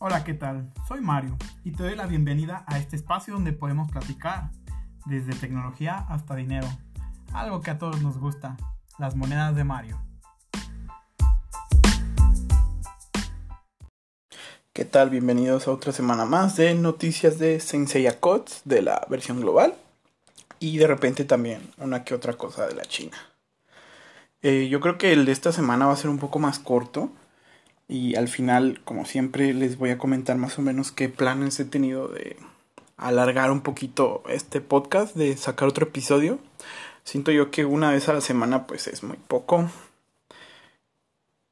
Hola, ¿qué tal? Soy Mario y te doy la bienvenida a este espacio donde podemos platicar desde tecnología hasta dinero, algo que a todos nos gusta, las monedas de Mario. ¿Qué tal? Bienvenidos a otra semana más de noticias de Sensei Codes de la versión global y de repente también una que otra cosa de la China. Eh, yo creo que el de esta semana va a ser un poco más corto y al final, como siempre, les voy a comentar más o menos qué planes he tenido de alargar un poquito este podcast, de sacar otro episodio. Siento yo que una vez a la semana pues es muy poco.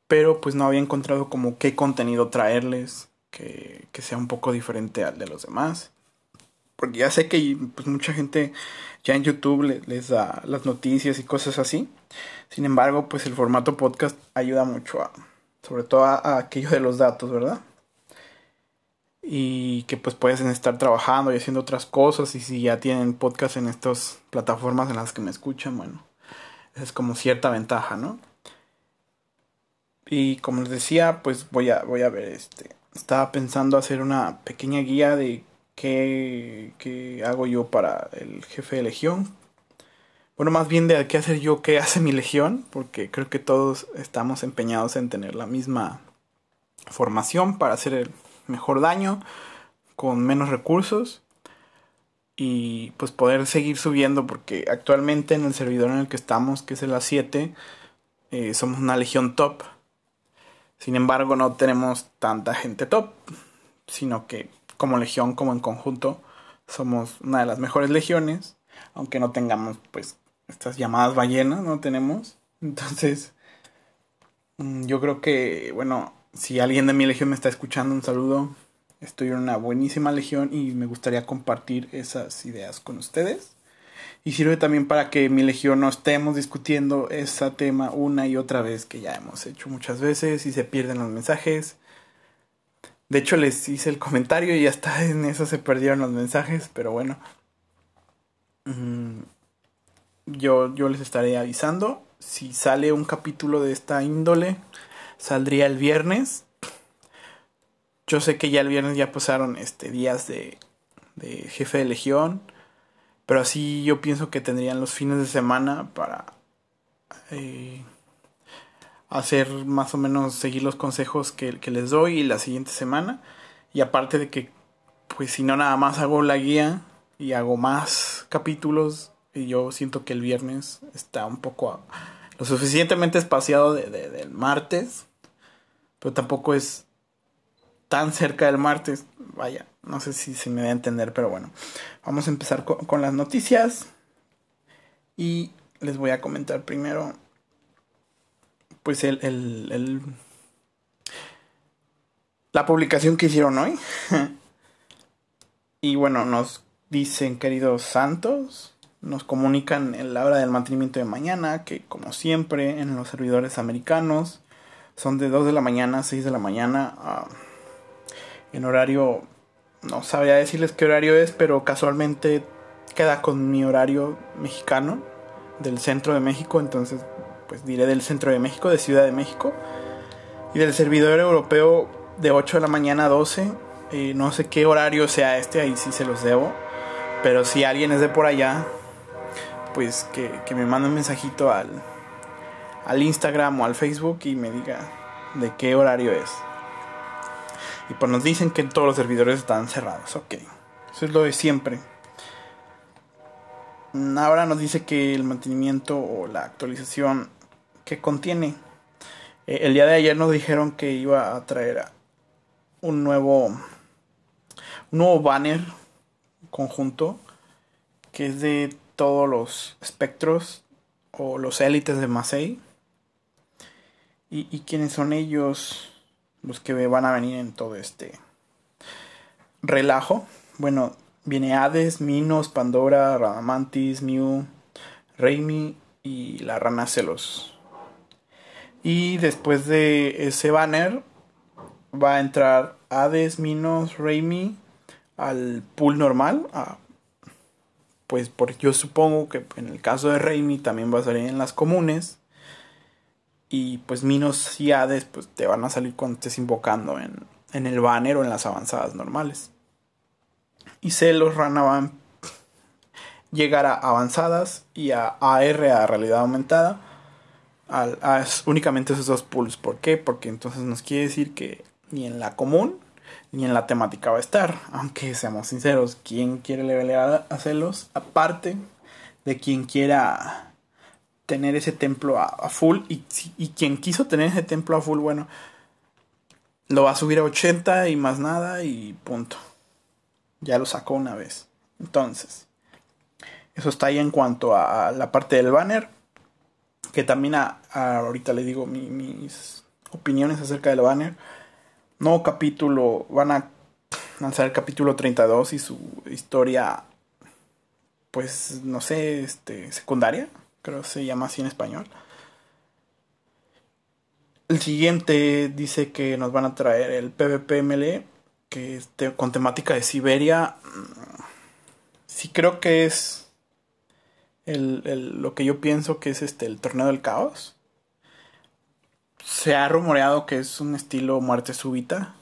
Pero pues no había encontrado como qué contenido traerles que, que sea un poco diferente al de los demás. Porque ya sé que pues, mucha gente ya en YouTube les da las noticias y cosas así. Sin embargo, pues el formato podcast ayuda mucho a, sobre todo a, aquello de los datos, ¿verdad? Y que pues pueden estar trabajando y haciendo otras cosas y si ya tienen podcast en estas plataformas en las que me escuchan, bueno, es como cierta ventaja, ¿no? Y como les decía, pues voy a, voy a ver este. Estaba pensando hacer una pequeña guía de qué, qué hago yo para el jefe de legión, bueno, más bien de qué hacer yo, qué hace mi legión, porque creo que todos estamos empeñados en tener la misma formación para hacer el mejor daño, con menos recursos y pues poder seguir subiendo, porque actualmente en el servidor en el que estamos, que es el A7, eh, somos una legión top. Sin embargo, no tenemos tanta gente top, sino que como legión, como en conjunto, somos una de las mejores legiones, aunque no tengamos pues estas llamadas ballenas, ¿no? Tenemos. Entonces, mm, yo creo que, bueno, si alguien de mi legión me está escuchando, un saludo. Estoy en una buenísima legión y me gustaría compartir esas ideas con ustedes. Y sirve también para que mi legión no estemos discutiendo ese tema una y otra vez que ya hemos hecho muchas veces y se pierden los mensajes. De hecho les hice el comentario y hasta en eso se perdieron los mensajes, pero bueno. Mm, yo, yo les estaré avisando. Si sale un capítulo de esta índole, saldría el viernes. Yo sé que ya el viernes ya pasaron este, días de, de jefe de legión. Pero así yo pienso que tendrían los fines de semana para eh, hacer más o menos seguir los consejos que, que, les doy la siguiente semana. Y aparte de que, pues si no nada más hago la guía y hago más capítulos y yo siento que el viernes está un poco lo suficientemente espaciado de, del martes, pero tampoco es tan cerca del martes. Vaya, no sé si se me va a entender, pero bueno, vamos a empezar con, las noticias y les voy a comentar primero, pues el, el, el la publicación que hicieron hoy. y bueno, nos dicen, queridos santos, nos comunican en la hora del mantenimiento de mañana, que como siempre en los servidores americanos son de 2 de la mañana a 6 de la mañana. Uh, en horario, no sabría decirles qué horario es, pero casualmente queda con mi horario mexicano del centro de México, entonces pues diré del centro de México, de Ciudad de México. Y del servidor europeo de 8 de la mañana a 12. Eh, no sé qué horario sea este, ahí sí se los debo. Pero si alguien es de por allá, pues que, me mande un mensajito al, al Instagram o al Facebook y me diga de qué horario es. Y pues nos dicen que todos los servidores están cerrados. Ok, eso es lo de siempre. Ahora nos dice que el mantenimiento o la actualización que contiene. Eh, el día de ayer nos dijeron que iba a traer un nuevo, un nuevo banner conjunto que es de todos los espectros o los élites de Masei. ¿Y, ¿Y quiénes son ellos los que van a venir en todo este relajo? Bueno, viene Hades, Minos, Pandora, Radamantis, Mew, Raimi y la rana Celos. Y después de ese banner va a entrar Hades, Minos, Raimi al pool normal, a pues porque yo supongo que en el caso de Raimi también va a salir en las comunes. Y pues Minos y Hades pues te van a salir cuando estés invocando en, en el banner o en las avanzadas normales. Y Celos Rana van llegar a avanzadas y a AR, a realidad aumentada, a, únicamente esos dos pools. ¿Por qué? Porque entonces nos quiere decir que ni en la común ni en la temática va a estar. Aunque seamos sinceros, ¿quién quiere levelear a celos? Aparte de quien quiera tener ese templo a, full. Y, y, quien quiso tener ese templo a full, bueno, lo va a subir a 80 y más nada y punto. Ya lo sacó una vez. Entonces, eso está ahí en cuanto a la parte del banner. Que también ahorita le digo mis opiniones acerca del banner. Nuevo capítulo, van a lanzar el capítulo 32 y su historia, pues no sé, este, secundaria, creo que se llama así en español. El siguiente dice que nos van a traer el PvPML, que es con temática de Siberia. Sí creo que es el, lo que yo pienso que es este el torneo del caos. Se ha rumoreado que es un estilo muerte súbita.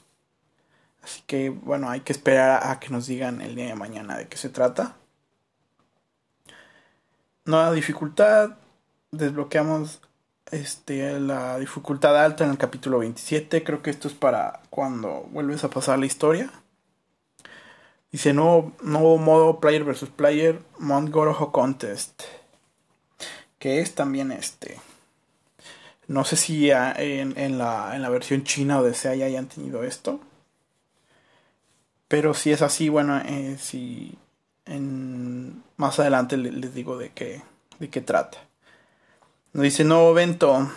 Así que bueno, hay que esperar a que nos digan el día de mañana de qué se trata. Nueva dificultad. Desbloqueamos este, la dificultad alta en el capítulo 27. Creo que esto es para cuando vuelves a pasar la historia. Dice nuevo, nuevo modo player versus player, Mount Contest. Que es también este. No sé si en, en, la, en la versión china o de ya hayan tenido esto. Pero si es así, bueno, eh, si más adelante les, digo de qué, de qué trata. Nos dice nuevo evento.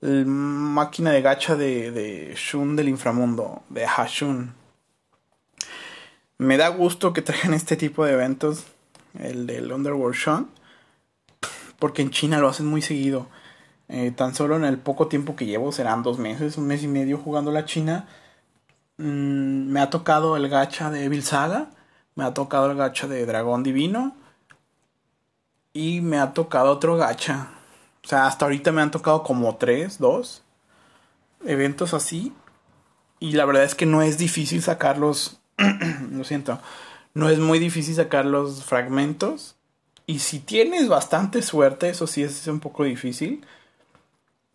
máquina de gacha de, de Shun del inframundo, de Hashun. Me da gusto que traigan este tipo de eventos, el del Underworld Shun, porque en China lo hacen muy seguido. Eh, tan solo en el poco tiempo que llevo, serán dos meses, un mes y medio jugando la China, mm, me ha tocado el gacha de Evil Saga, me ha tocado el gacha de Dragón Divino, y me ha tocado otro gacha. O sea, hasta ahorita me han tocado como tres, dos eventos así. Y la verdad es que no es difícil sacarlos. lo siento. No es muy difícil sacar los fragmentos. Y si tienes bastante suerte, eso sí es un poco difícil.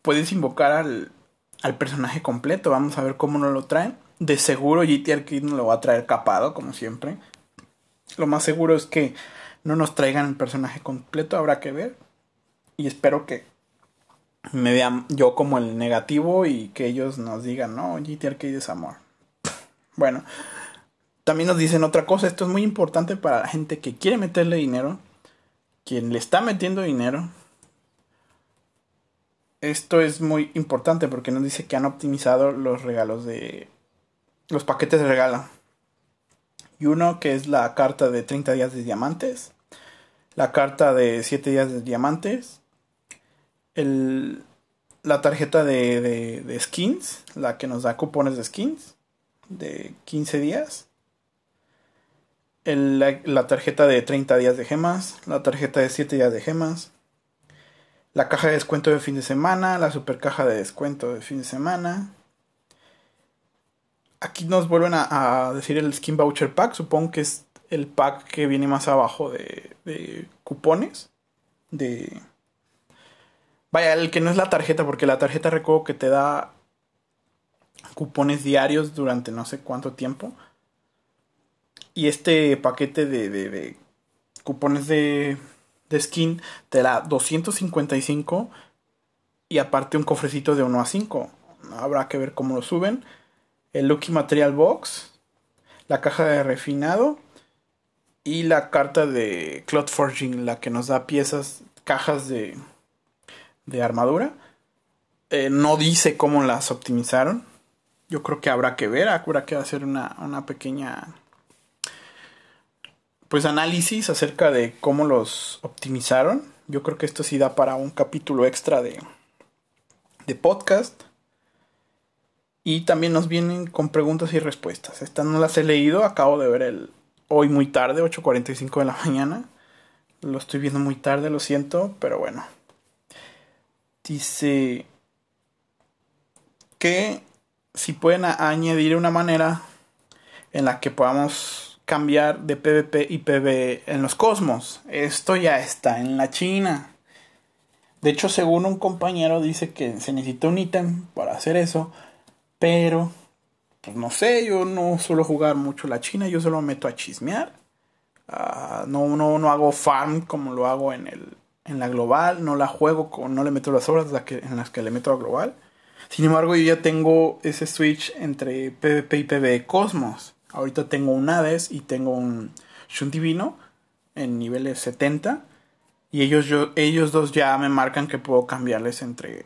Puedes invocar al, al personaje completo. Vamos a ver cómo nos lo traen. De seguro GT Arcade no lo va a traer capado, como siempre. Lo más seguro es que no nos traigan el personaje completo, habrá que ver. Y espero que me vean yo como el negativo y que ellos nos digan, no, GT Arcade es amor. Bueno, también nos dicen otra cosa, esto es muy importante para la gente que quiere meterle dinero, quien le está metiendo dinero. Esto es muy importante porque nos dice que han optimizado los regalos de... los paquetes de regalo. Y uno que es la carta de 30 días de diamantes, la carta de 7 días de diamantes, el, la tarjeta de, de, skins, la que nos da cupones de skins de 15 días, el, la, tarjeta de 30 días de gemas, la tarjeta de 7 días de gemas, la caja de descuento de fin de semana, la super caja de descuento de fin de semana, aquí nos vuelven a, decir el Skin Voucher Pack. Supongo que es el pack que viene más abajo de, de cupones. De. Vaya, el que no es la tarjeta, porque la tarjeta recuerdo que te da cupones diarios durante no sé cuánto tiempo. Y este paquete de, de, de cupones de, de skin te da 255 y aparte un cofrecito de 1 a 5. Habrá que ver cómo lo suben el Lucky Material Box, la caja de refinado y la carta de Cloud Forging, la que nos da piezas, cajas de, de armadura. Eh, no dice cómo las optimizaron. Yo creo que habrá que ver, habrá que hacer una, una pequeña pues análisis acerca de cómo los optimizaron. Yo creo que esto sí da para un capítulo extra de, de podcast. Y también nos vienen con preguntas y respuestas. Estas no las he leído, acabo de ver el hoy muy tarde, 8.45 de la mañana. Lo estoy viendo muy tarde, lo siento, pero bueno. Dice que si pueden añadir una manera en la que podamos cambiar de PvP y PvE en los cosmos. Esto ya está en la China. De hecho, según un compañero dice que se necesita un ítem para hacer eso, pero pues no sé, yo no suelo jugar mucho la China, yo solo me meto a chismear. Ah, no, no, no hago farm como lo hago en, el, en la global, no la juego, con, no le meto las horas en las que le meto a global. Sin embargo, yo ya tengo ese switch entre PvP y PvE Cosmos. Ahorita tengo un Hades y tengo un Shun Divino en niveles 70. Y ellos, yo, ellos dos ya me marcan que puedo cambiarles entre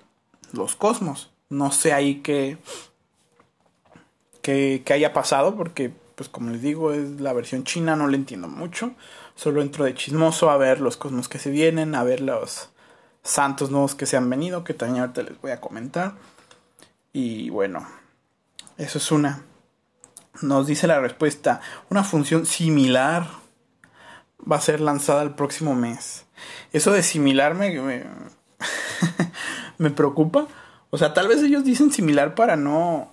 los cosmos. No sé ahí qué, qué, qué haya pasado porque, pues como les digo, es la versión china, no le entiendo mucho. Solo entro de chismoso a ver los cosmos que se vienen, a ver los santos nuevos que se han venido, que también ahorita les voy a comentar. Y bueno, eso es una. Nos dice la respuesta, una función similar va a ser lanzada el próximo mes. Eso de similar me, preocupa. O sea, tal vez ellos dicen similar para no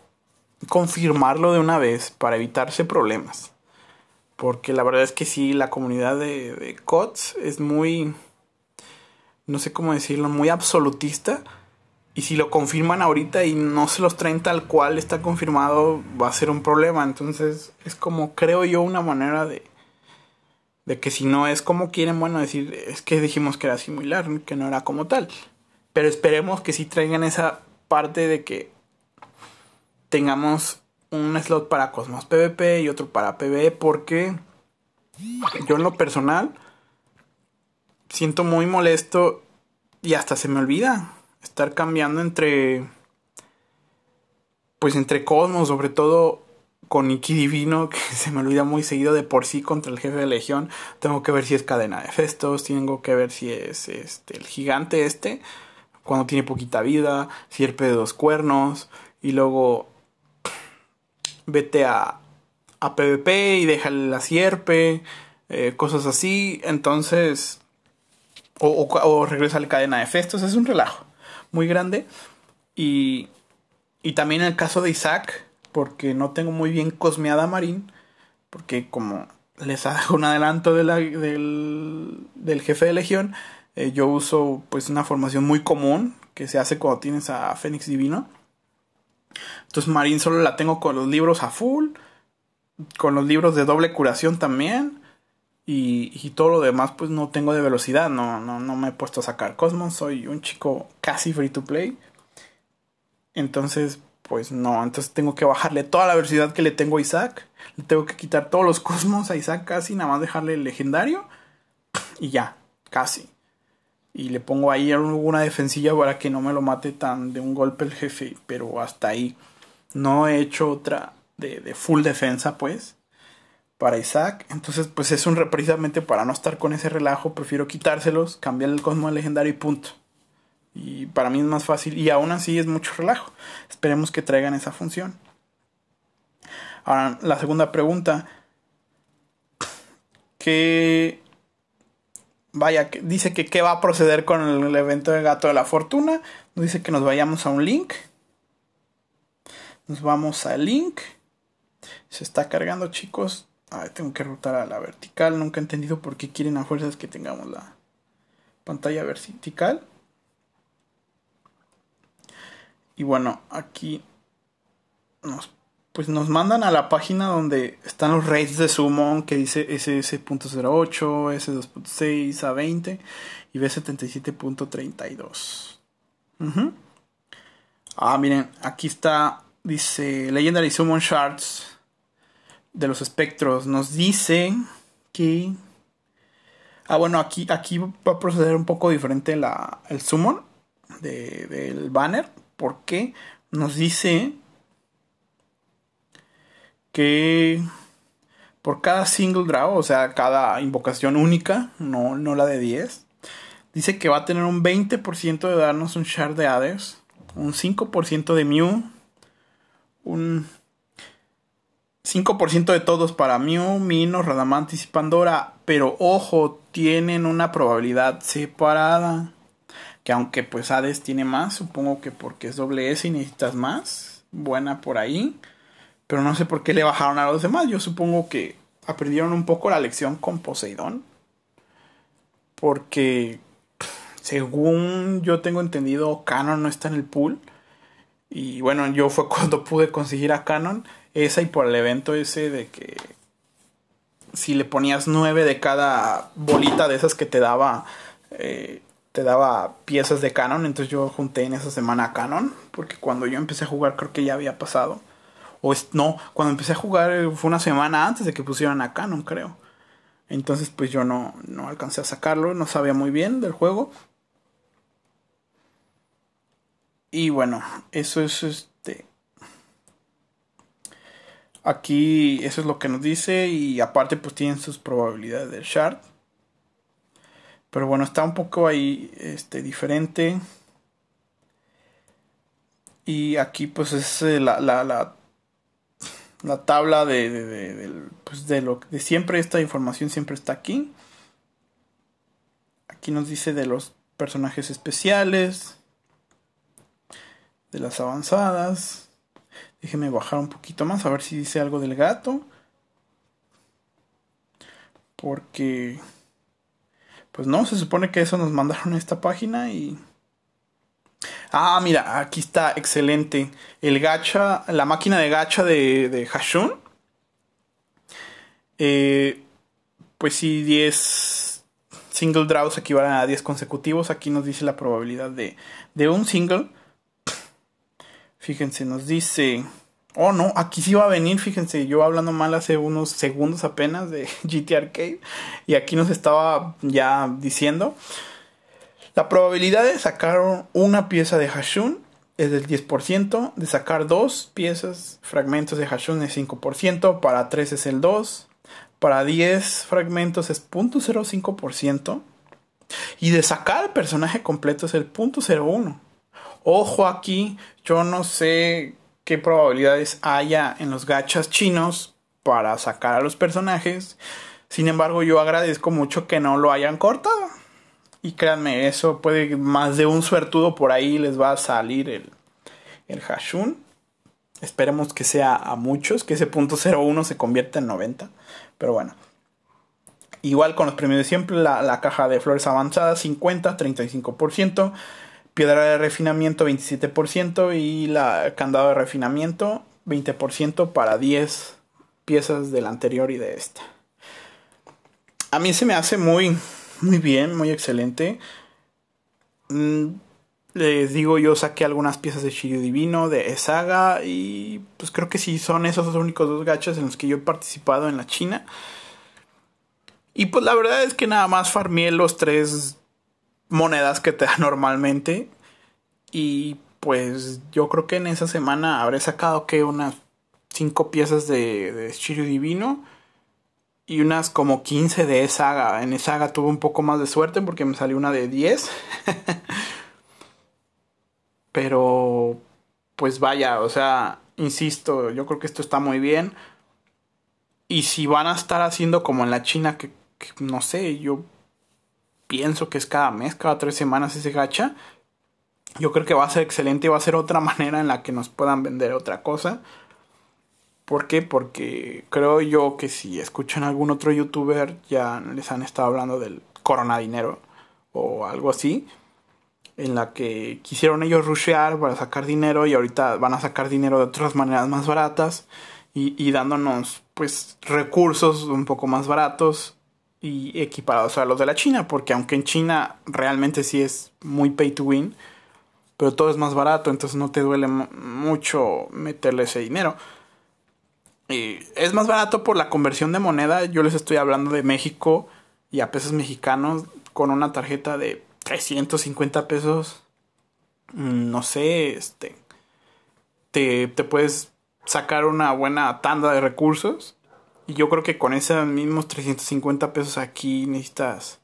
confirmarlo de una vez, para evitarse problemas. Porque la verdad es que sí, la comunidad de, de COTS es muy, no sé cómo decirlo, muy absolutista. Y si lo confirman ahorita y no se los traen tal cual está confirmado, va a ser un problema. Entonces es como, creo yo, una manera de, de que si no es como quieren, bueno, decir, es que dijimos que era similar, que no era como tal. Pero esperemos que sí traigan esa parte de que tengamos un slot para Cosmos PvP y otro para PvE, porque yo en lo personal siento muy molesto y hasta se me olvida estar cambiando entre pues entre Cosmos, sobre todo con Iki Divino, que se me olvida muy seguido de por sí contra el jefe de Legión. Tengo que ver si es cadena de Festos, tengo que ver si es este el gigante este, cuando tiene poquita vida, sierpe de dos cuernos, y luego vete a, a PvP y deja la sierpe, eh, cosas así. Entonces, o, o, regresa a la cadena de Festos, es un relajo muy grande. Y, y también el caso de Isaac porque no tengo muy bien cosmeada Marín, porque como les hago un adelanto de la, del, del, jefe de legión, eh, yo uso pues una formación muy común que se hace cuando tienes a Fénix Divino. Entonces Marín solo la tengo con los libros a full, con los libros de doble curación también. Y, y, todo lo demás pues no tengo de velocidad, no, no, no me he puesto a sacar Cosmos, soy un chico casi free to play. Entonces pues no, entonces tengo que bajarle toda la velocidad que le tengo a Isaac. Le tengo que quitar todos los cosmos a Isaac casi, nada más dejarle el legendario. Y ya, casi. Y le pongo ahí alguna defensilla para que no me lo mate tan de un golpe el jefe. Pero hasta ahí. No he hecho otra de, de full defensa, pues. Para Isaac. Entonces, pues es un precisamente para no estar con ese relajo. Prefiero quitárselos, cambiar el cosmo al legendario y punto. Y para mí es más fácil. Y aún así es mucho relajo. Esperemos que traigan esa función. Ahora, la segunda pregunta. Que... Vaya, dice que qué va a proceder con el evento de Gato de la Fortuna. Nos dice que nos vayamos a un link. Nos vamos al link. Se está cargando, chicos. Tengo que rotar a la vertical. Nunca he entendido por qué quieren a fuerzas que tengamos la pantalla vertical. Y bueno, aquí nos, pues nos mandan a la página donde están los rates de Summon que dice SS.08, S2.6, A20 y B77.32. Ah, miren, aquí está, dice Legendary Summon Shards de los espectros. Nos dice que... Ah, bueno, aquí, aquí va a proceder un poco diferente la, el Summon de, del banner porque nos dice que por cada single draw, o sea, cada invocación única, no, no la de 10, dice que va a tener un 20% de darnos un shard de Hades, un 5% de Mew, un 5% de todos para Mew, Mino, Radamantis y Pandora, pero ojo, tienen una probabilidad separada que aunque pues Hades tiene más, supongo que porque es doble S y necesitas más. buena por ahí. Pero no sé por qué le bajaron a los demás. Yo supongo que aprendieron un poco la lección con Poseidón. Porque según yo tengo entendido, Canon no está en el pool. Y bueno, yo fue cuando pude conseguir a Canon. Esa y por el evento ese de que si le ponías nueve de cada bolita de esas que te daba eh, te daba piezas de Canon entonces yo junté en esa semana Canon porque cuando yo empecé a jugar creo que ya había pasado o es, no, cuando empecé a jugar eh, fue una semana antes de que pusieran a Canon, creo. Entonces, pues yo no, no alcancé a sacarlo, no sabía muy bien del juego. Y bueno, eso es. Aquí, eso es lo que nos dice. Y aparte, pues tienen sus probabilidades del shard. Pero bueno, está un poco ahí este, diferente. Y aquí, pues es eh, la, la, la la tabla de, de, pues de lo de siempre esta información siempre está aquí aquí nos dice de los personajes especiales de las avanzadas déjeme bajar un poquito más a ver si dice algo del gato porque pues no se supone que eso nos mandaron a esta página y Ah, mira, aquí está, excelente. El gacha, la máquina de gacha de, de Hashun. Eh, pues si 10 single draws equivalen a 10 consecutivos. Aquí nos dice la probabilidad de, de un single. Fíjense, nos dice... Oh, no, aquí sí va a venir, fíjense, yo hablando mal hace unos segundos apenas de GT Arcade y aquí nos estaba ya diciendo la probabilidad de sacar una pieza de Hashun es del 10%, de sacar dos piezas, fragmentos de Hashun es 5%, para 3 es el 2%, para 10 fragmentos es 0.05%, y de sacar el personaje completo es el 0.01%. Ojo aquí, yo no sé qué probabilidades haya en los gachas chinos para sacar a los personajes. Sin embargo, yo agradezco mucho que no lo hayan cortado. Y créanme, eso puede más de un suertudo por ahí les va a salir el, el Hashun. Esperemos que sea a muchos, que ese punto 01 se convierta en 90. Pero bueno. Igual con los premios de siempre, la, la caja de flores avanzadas 50, 35%. Piedra de refinamiento 27% y la candado de refinamiento 20% para 10 piezas del anterior y de esta. A mí se me hace muy muy bien, muy excelente. Mm, les digo, yo saqué algunas piezas de Shiryu Divino, de Saga y pues creo que sí son esos los únicos dos gachas en los que yo he participado en la China. Y pues la verdad es que nada más farmé los tres monedas que te da normalmente. Y pues yo creo que en esa semana habré sacado que unas cinco piezas de, de Shiryu Divino y unas como 15 de Saga. En Saga tuve un poco más de suerte porque me salió una de 10. Pero, pues vaya, o sea, insisto, yo creo que esto está muy bien. Y si van a estar haciendo como en la China, que, no sé, yo pienso que es cada mes, cada tres semanas ese gacha. Yo creo que va a ser excelente y va a ser otra manera en la que nos puedan vender otra cosa. ¿Por qué? Porque creo yo que si escuchan algún otro youtuber ya les han estado hablando del corona dinero o algo así. En la que quisieron ellos rushear para sacar dinero y ahorita van a sacar dinero de otras maneras más baratas y, dándonos pues recursos un poco más baratos y equiparados a los de la China. Porque aunque en China realmente sí es muy pay to win, pero todo es más barato, entonces no te duele mucho meterle ese dinero es más barato por la conversión de moneda. Yo les estoy hablando de México y a pesos mexicanos con una tarjeta de 350 pesos. Mm, no sé, este. Te, te puedes sacar una buena tanda de recursos. Y yo creo que con esos mismos 350 pesos aquí necesitas,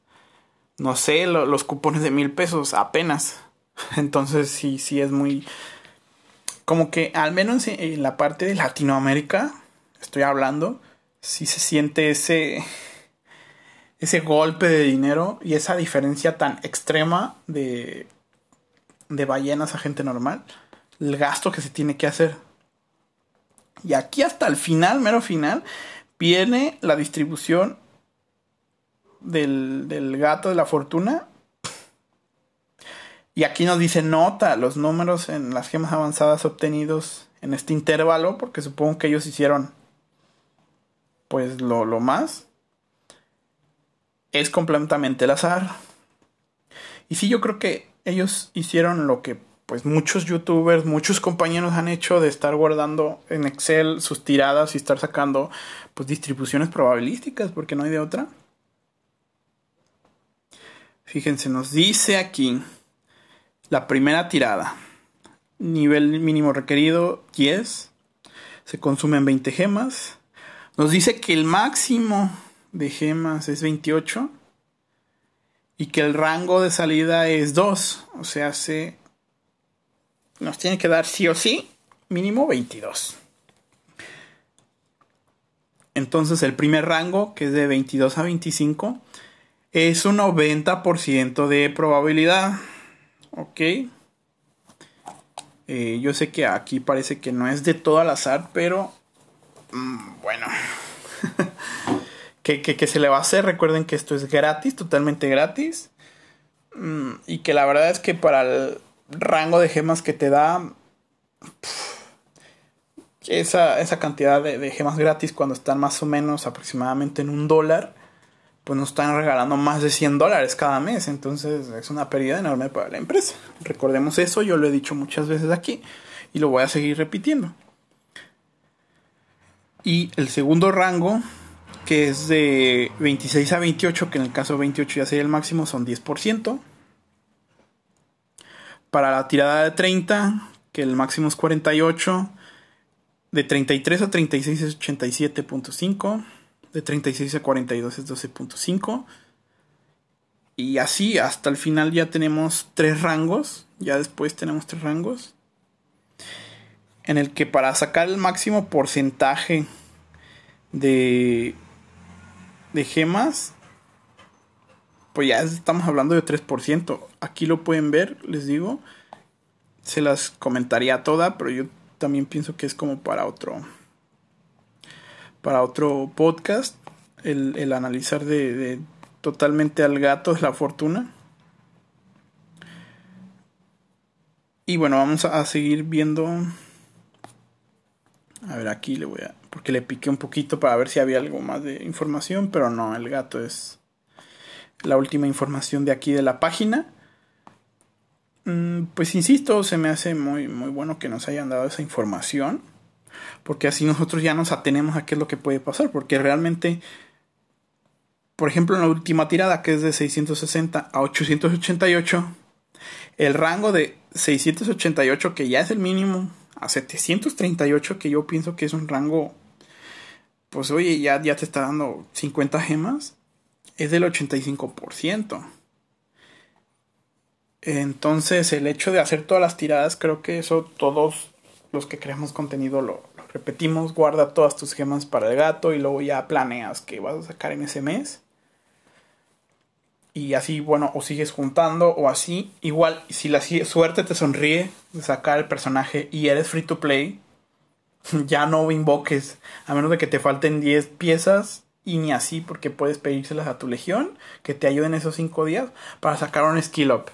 no sé, los cupones de mil pesos apenas. Entonces sí, sí es muy... Como que al menos en la parte de Latinoamérica estoy hablando, si se siente ese, ese golpe de dinero y esa diferencia tan extrema de, de ballenas a gente normal. El gasto que se tiene que hacer. Y aquí hasta el final, mero final, viene la distribución del, del gato de la fortuna. Y aquí nos dice nota los números en las gemas avanzadas obtenidos en este intervalo, porque supongo que ellos hicieron pues lo, lo más. Es completamente el azar. Y sí, yo creo que ellos hicieron lo que pues muchos youtubers, muchos compañeros han hecho de estar guardando en Excel sus tiradas y estar sacando pues distribuciones probabilísticas, porque no hay de otra. Fíjense, nos dice aquí la primera tirada. Nivel mínimo requerido 10. Se consumen 20 gemas. Nos dice que el máximo de gemas es 28 y que el rango de salida es 2. O sea, se nos tiene que dar sí o sí mínimo 22. Entonces el primer rango, que es de 22 a 25, es un 90% de probabilidad. Ok. Eh, yo sé que aquí parece que no es de todo al azar, pero mm, bueno. que, se le va a hacer. Recuerden que esto es gratis, totalmente gratis. Mm, y que la verdad es que para el rango de gemas que te da... esa, esa, cantidad de, de, gemas gratis cuando están más o menos aproximadamente en un dólar, pues nos están regalando más de 100 dólares cada mes. Entonces es una pérdida enorme para la empresa. Recordemos eso, yo lo he dicho muchas veces aquí y lo voy a seguir repitiendo. Y el segundo rango que es de 26 a 28, que en el caso de 28 ya sería el máximo, son 10%. Para la tirada de 30, que el máximo es 48. De 33 a 36 es 87.5. De 36 a 42 es 12.5. Y así hasta el final ya tenemos tres rangos. Ya después tenemos tres rangos. En el que para sacar el máximo porcentaje de de gemas, pues ya estamos hablando de 3%. Aquí lo pueden ver, les digo. Se las comentaría toda, pero yo también pienso que es como para otro. Para otro podcast. El, analizar de, totalmente al gato de la fortuna. Y bueno, vamos a seguir viendo. A ver, aquí le voy a porque le piqué un poquito para ver si había algo más de información, pero no, el gato es la última información de aquí de la página. Mm, pues insisto, se me hace muy, muy bueno que nos hayan dado esa información, porque así nosotros ya nos atenemos a qué es lo que puede pasar, porque realmente, por ejemplo, en la última tirada, que es de 660 a 888, el rango de 688, que ya es el mínimo, a 738, que yo pienso que es un rango pues oye, ya, ya te está dando 50 gemas, es del 85%. Entonces, el hecho de hacer todas las tiradas, creo que eso todos los que creamos contenido lo, repetimos. Guarda todas tus gemas para el gato y luego ya planeas que vas a sacar en ese mes. Y así, bueno, o sigues juntando o así. Igual, si la suerte te sonríe de sacar el personaje y eres free to play, ya no invoques, a menos de que te falten 10 piezas y ni así porque puedes pedírselas a tu legión que te ayuden esos 5 días para sacar un skill up.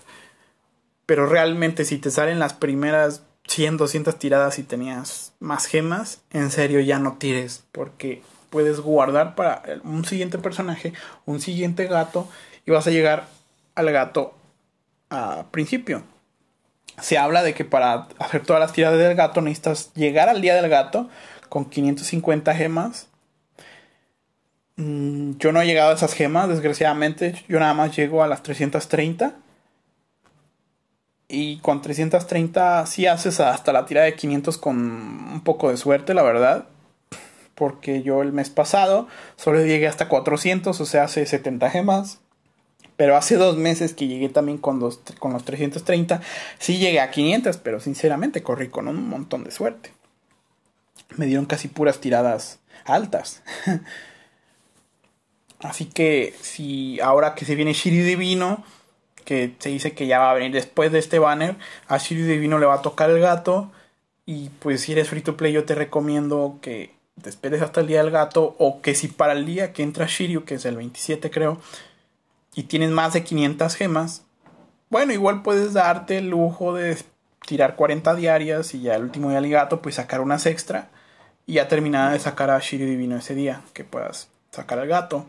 Pero realmente si te salen las primeras 100, 200 tiradas y tenías más gemas, en serio ya no tires porque puedes guardar para un siguiente personaje, un siguiente gato y vas a llegar al gato a principio se habla de que para hacer todas las tiradas del gato necesitas llegar al día del gato con 550 gemas. Mm, yo no he llegado a esas gemas, desgraciadamente. Yo nada más llego a las 330. Y con 330 sí haces hasta la tirada de 500 con un poco de suerte, la verdad. Porque yo el mes pasado solo llegué hasta 400, o sea, hace 70 gemas. Pero hace dos meses que llegué también con los, con los 330, sí llegué a 500, pero sinceramente corrí con un montón de suerte. Me dieron casi puras tiradas altas. Así que si ahora que se viene Shiryu Divino, que se dice que ya va a venir después de este banner, a Shiryu Divino le va a tocar el gato. Y pues si eres free to play yo te recomiendo que te esperes hasta el día del gato o que si para el día que entra Shiryu, que es el 27 creo, y tienes más de 500 gemas, bueno, igual puedes darte el lujo de tirar 40 diarias y ya el último día del gato pues sacar unas extra y ya terminada de sacar a Shiryu Divino ese día, que puedas sacar al gato.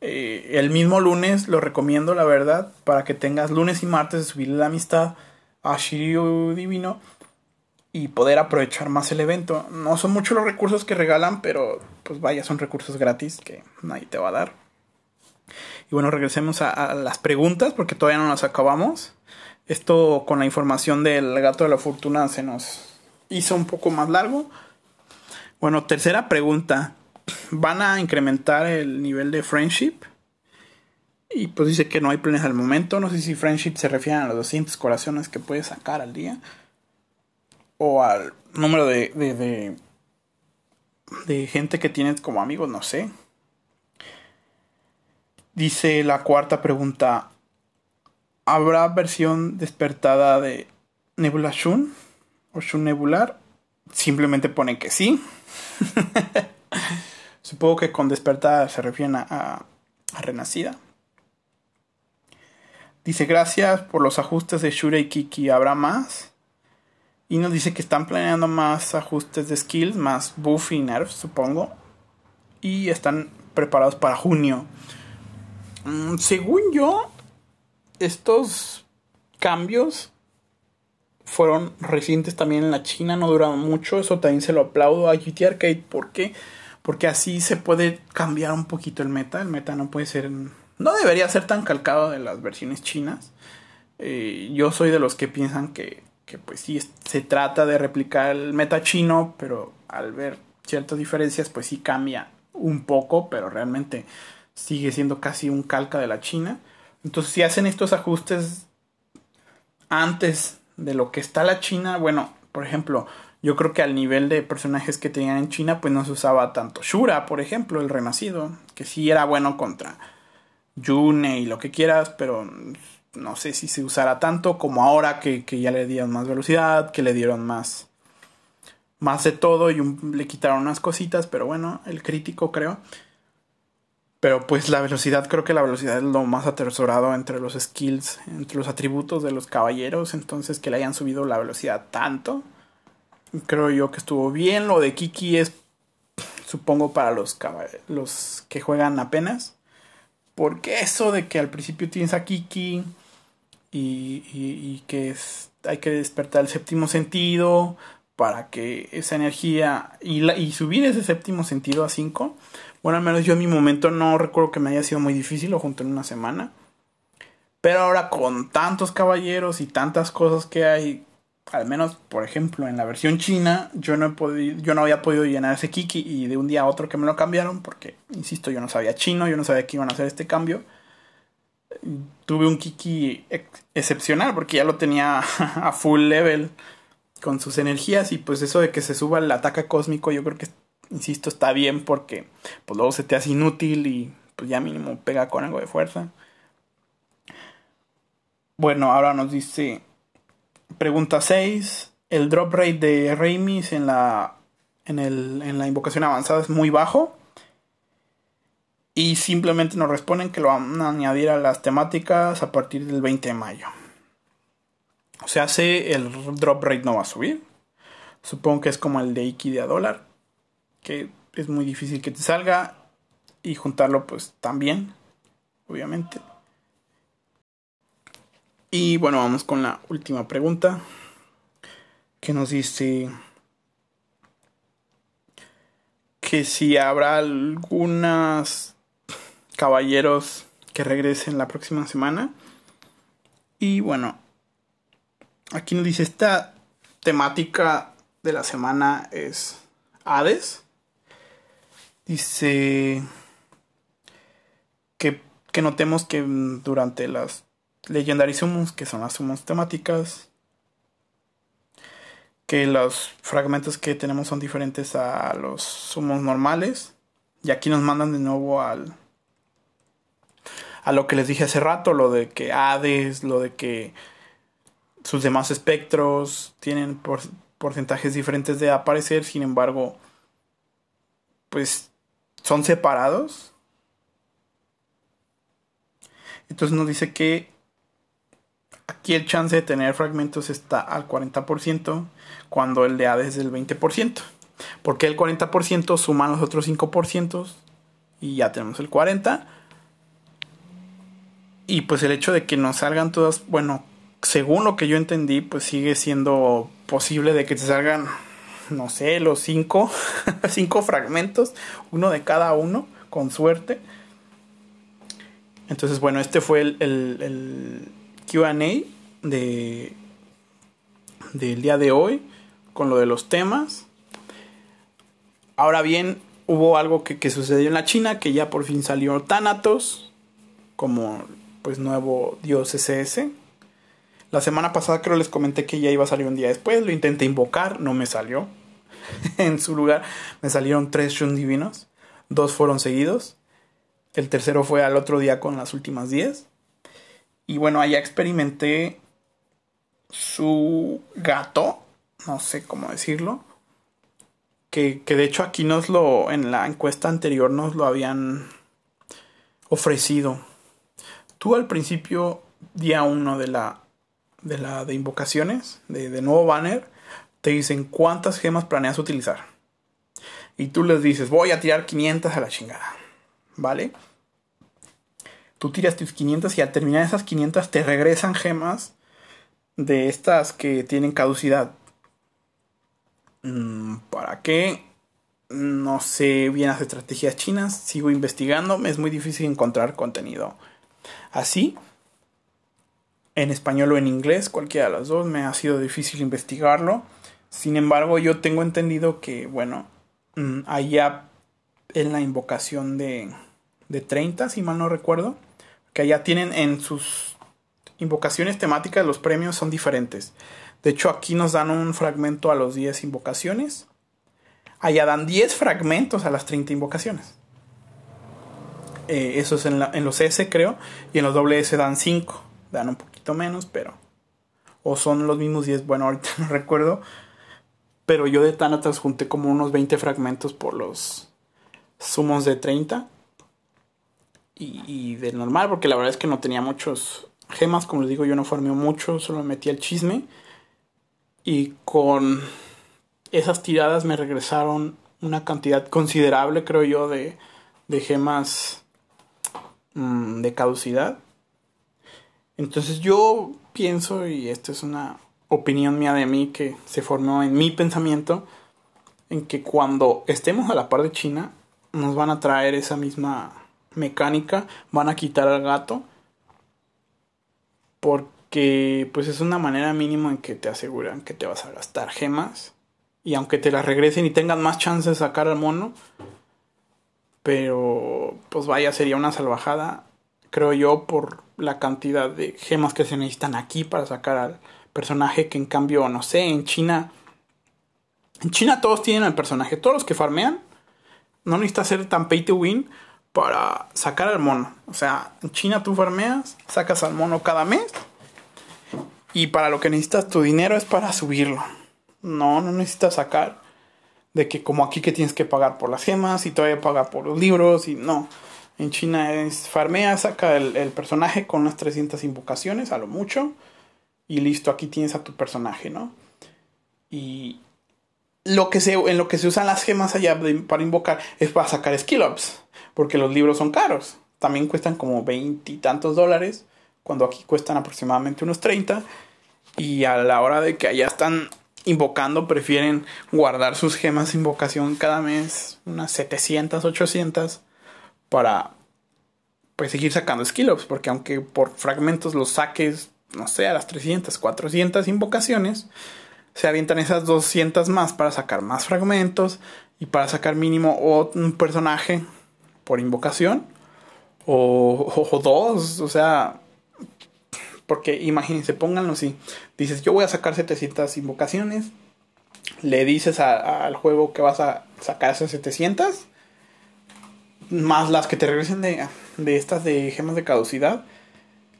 Eh, el mismo lunes lo recomiendo, la verdad, para que tengas lunes y martes de subirle la amistad a Shiryu Divino y poder aprovechar más el evento. No son muchos los recursos que regalan, pero pues vaya, son recursos gratis que nadie te va a dar. Y bueno, regresemos a, las preguntas porque todavía no las acabamos. Esto con la información del gato de la fortuna se nos hizo un poco más largo. Bueno, tercera pregunta. ¿Van a incrementar el nivel de friendship? Y pues dice que no hay planes al momento. No sé si friendship se refiere a los 200 corazones que puedes sacar al día o al número de, de, de, gente que tienes como amigos, no sé. Dice la cuarta pregunta, ¿habrá versión despertada de Nebula Shun o Shun Nebular? Simplemente pone que sí. Supongo que con despertada se refieren a, a, renacida. Dice gracias por los ajustes de Shura y Kiki. ¿Habrá más? Y nos dice que están planeando más ajustes de skills, más buff y nerfs, supongo. Y están preparados para junio. Mm, según yo, estos cambios fueron recientes también en la China, no duraron mucho. Eso también se lo aplaudo a GT Arcade. ¿Por qué? Porque así se puede cambiar un poquito el meta. El meta no puede ser. No debería ser tan calcado de las versiones chinas. Eh, yo soy de los que piensan que que pues sí se trata de replicar el meta chino, pero al ver ciertas diferencias pues sí cambia un poco, pero realmente sigue siendo casi un calca de la China. Entonces si hacen estos ajustes antes de lo que está la China, bueno, por ejemplo, yo creo que al nivel de personajes que tenían en China, pues no se usaba tanto Shura, por ejemplo, el renacido, que sí era bueno contra Yune y lo que quieras, pero no sé si se usará tanto como ahora que, ya le dieron más velocidad, que le dieron más, más de todo y le quitaron unas cositas, pero bueno, el crítico creo. Pero pues la velocidad, creo que la velocidad es lo más atesorado entre los skills, entre los atributos de los caballeros, entonces que le hayan subido la velocidad tanto. Creo yo que estuvo bien. Lo de Kiki es, supongo, para los, los que juegan apenas. Porque eso de que al principio tienes a Kiki y, que hay que despertar el séptimo sentido para que esa energía y, y subir ese séptimo sentido a 5. Bueno, al menos yo en mi momento no recuerdo que me haya sido muy difícil, lo junto en una semana. Pero ahora con tantos caballeros y tantas cosas que hay, al menos, por ejemplo, en la versión china, yo no, he podido, yo no había podido llenar ese Kiki y de un día a otro que me lo cambiaron, porque, insisto, yo no sabía chino, yo no sabía que iban a hacer este cambio. Tuve un Kiki excepcional porque ya lo tenía a full level con sus energías y pues eso de que se suba el ataque cósmico yo creo que, insisto, está bien porque pues luego se te hace inútil y pues ya mínimo pega con algo de fuerza. Bueno, ahora nos dice Pregunta 6. El drop rate de Raimis en la, en, el, en la invocación avanzada es muy bajo. Y simplemente nos responden que lo van a añadir a las temáticas a partir del 20 de mayo. O sea, si el drop rate no va a subir. Supongo que es como el de Iki de a dólar. Que es muy difícil que te salga. Y juntarlo pues también. Obviamente. Y bueno, vamos con la última pregunta. Que nos dice que si habrá algunos caballeros que regresen la próxima semana. Y bueno, aquí nos dice esta temática de la semana es Hades. Dice que, que notemos que durante las Legendary Summons, que son las summons temáticas. Que los fragmentos que tenemos son diferentes a los summons normales. Y aquí nos mandan de nuevo al. A lo que les dije hace rato, lo de que Hades, lo de que sus demás espectros tienen por, porcentajes diferentes de aparecer, sin embargo, pues son separados. Entonces nos dice que aquí el chance de tener fragmentos está al 40%, cuando el de A es del 20%. Porque el 40% suma los otros 5% y ya tenemos el 40%. Y pues el hecho de que nos salgan todas, bueno, según lo que yo entendí, pues sigue siendo posible de que te salgan, no sé, los 5 cinco fragmentos, uno de cada uno, con suerte. Entonces, bueno, este fue el, el QA de, del día de hoy con lo de los temas. Ahora bien, hubo algo que, que, sucedió en la China, que ya por fin salió Thanatos como pues nuevo dios SS. La semana pasada creo les comenté que ya iba a salir un día después, lo intenté invocar, no me salió. en su lugar me salieron tres Shun divinos, dos fueron seguidos. El tercero fue al otro día con las últimas 10. Y bueno, allá experimenté su gato, no sé cómo decirlo. Que, que, de hecho aquí nos lo, en la encuesta anterior nos lo habían ofrecido. Tú al principio, día uno de la, de la de invocaciones, de, de nuevo banner, te dicen cuántas gemas planeas utilizar. Y tú les dices, voy a tirar 500 a la chingada. ¿Vale? Tú tiras tus 500 y al terminar esas 500 te regresan gemas de estas que tienen caducidad. Mm, ¿Para qué? No sé bien las estrategias chinas, sigo investigando, es muy difícil encontrar contenido así. En español o en inglés, cualquiera de las dos, me ha sido difícil investigarlo. Sin embargo, yo tengo entendido que, bueno, mm, allá en la invocación de, de 30, si mal no recuerdo, que allá tienen en sus invocaciones temáticas los premios son diferentes. De hecho, aquí nos dan un fragmento a los 10 invocaciones. Allá dan 10 fragmentos a las 30 invocaciones. Eh, eso es en, los S, creo. Y en los WS dan 5. Dan un poquito menos, pero. O son los mismos 10. Bueno, ahorita no recuerdo. Pero yo de Thanatos junté como unos 20 fragmentos por los sumos de 30. Y, y de normal, porque la verdad es que no tenía muchos gemas, como les digo, yo no farmeo mucho, solo metí el chisme. Y con esas tiradas me regresaron una cantidad considerable, creo yo, de, de gemas mmm, de caducidad. Entonces yo pienso, y esta es una opinión mía de mí que se formó en mi pensamiento, en que cuando estemos a la par de China, nos van a traer esa misma mecánica, van a quitar al gato porque pues es una manera mínima en que te aseguran que te vas a gastar gemas y aunque te las regresen y tengan más chance de sacar al mono pero pues vaya sería una salvajada creo yo por la cantidad de gemas que se necesitan aquí para sacar al personaje que en cambio no sé en China en China todos tienen al personaje todos los que farmean no necesita ser tan pay to win para sacar al mono. O sea, en China tú farmeas, sacas al mono cada mes. Y para lo que necesitas tu dinero es para subirlo. No, no necesitas sacar de que como aquí que tienes que pagar por las gemas y todavía pagar por los libros y no. En China es farmea, saca el, personaje con unas 300 invocaciones a lo mucho y listo, aquí tienes a tu personaje, ¿no? Y lo que se, en lo que se usan las gemas allá para invocar es para sacar skill ups porque los libros son caros. También cuestan como veintitantos dólares, cuando aquí cuestan aproximadamente unos 30. Y a la hora de que allá están invocando, prefieren guardar sus gemas de invocación cada mes, unas 700, 800, para pues seguir sacando skill ups, porque aunque por fragmentos los saques, no sé, a las 300, 400 invocaciones, se avientan esas 200 más para sacar más fragmentos y para sacar mínimo un personaje por invocación o, o, dos, o sea, porque imagínense, pónganlo así, dices yo voy a sacar 700 invocaciones, le dices al juego que vas a sacar esas 700, más las que te regresen de, de estas de gemas de caducidad,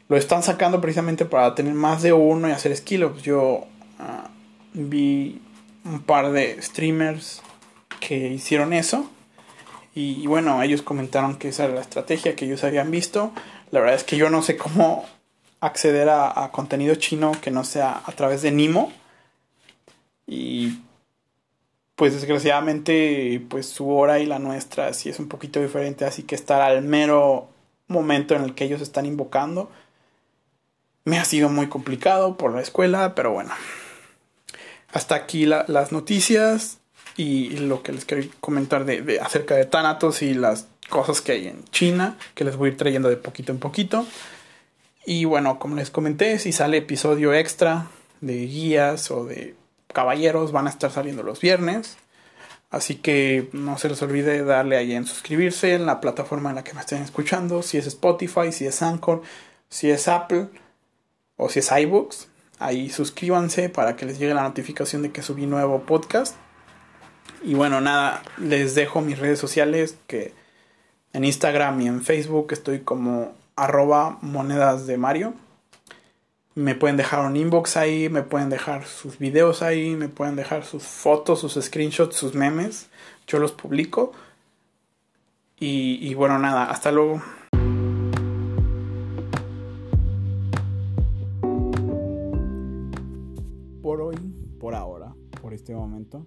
lo están sacando precisamente para tener más de uno y hacer skill Yo uh, vi un par de streamers que hicieron eso. Y, bueno, ellos comentaron que esa era la estrategia que ellos habían visto. La verdad es que yo no sé cómo acceder a, contenido chino que no sea a través de Nimo. Y pues desgraciadamente pues su hora y la nuestra sí es un poquito diferente. Así que estar al mero momento en el que ellos están invocando me ha sido muy complicado por la escuela, pero bueno. Hasta aquí las noticias y lo que les quiero comentar de, acerca de Thanatos y las cosas que hay en China, que les voy a ir trayendo de poquito en poquito. Y bueno, como les comenté, si sale episodio extra de guías o de caballeros, van a estar saliendo los viernes. Así que no se les olvide darle ahí en suscribirse en la plataforma en la que me estén escuchando, si es Spotify, si es Anchor, si es Apple o si es iBooks, ahí suscríbanse para que les llegue la notificación de que subí nuevo podcast. Y bueno, nada, les dejo mis redes sociales que en Instagram y en Facebook estoy como arroba monedas de Mario. Me pueden dejar un inbox ahí, me pueden dejar sus videos ahí, me pueden dejar sus fotos, sus screenshots, sus memes. Yo los publico. Y, y bueno, nada, hasta luego. por hoy, por ahora, por este momento,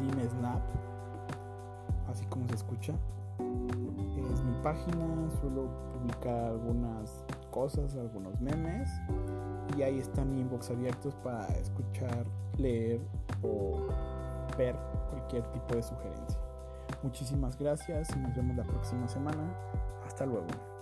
dimesnap, así como se escucha. Es mi página, suelo publicar algunas cosas, algunos memes y ahí están inbox abiertos para escuchar, leer o ver cualquier tipo de sugerencia. Muchísimas gracias y nos vemos la próxima semana. Hasta luego.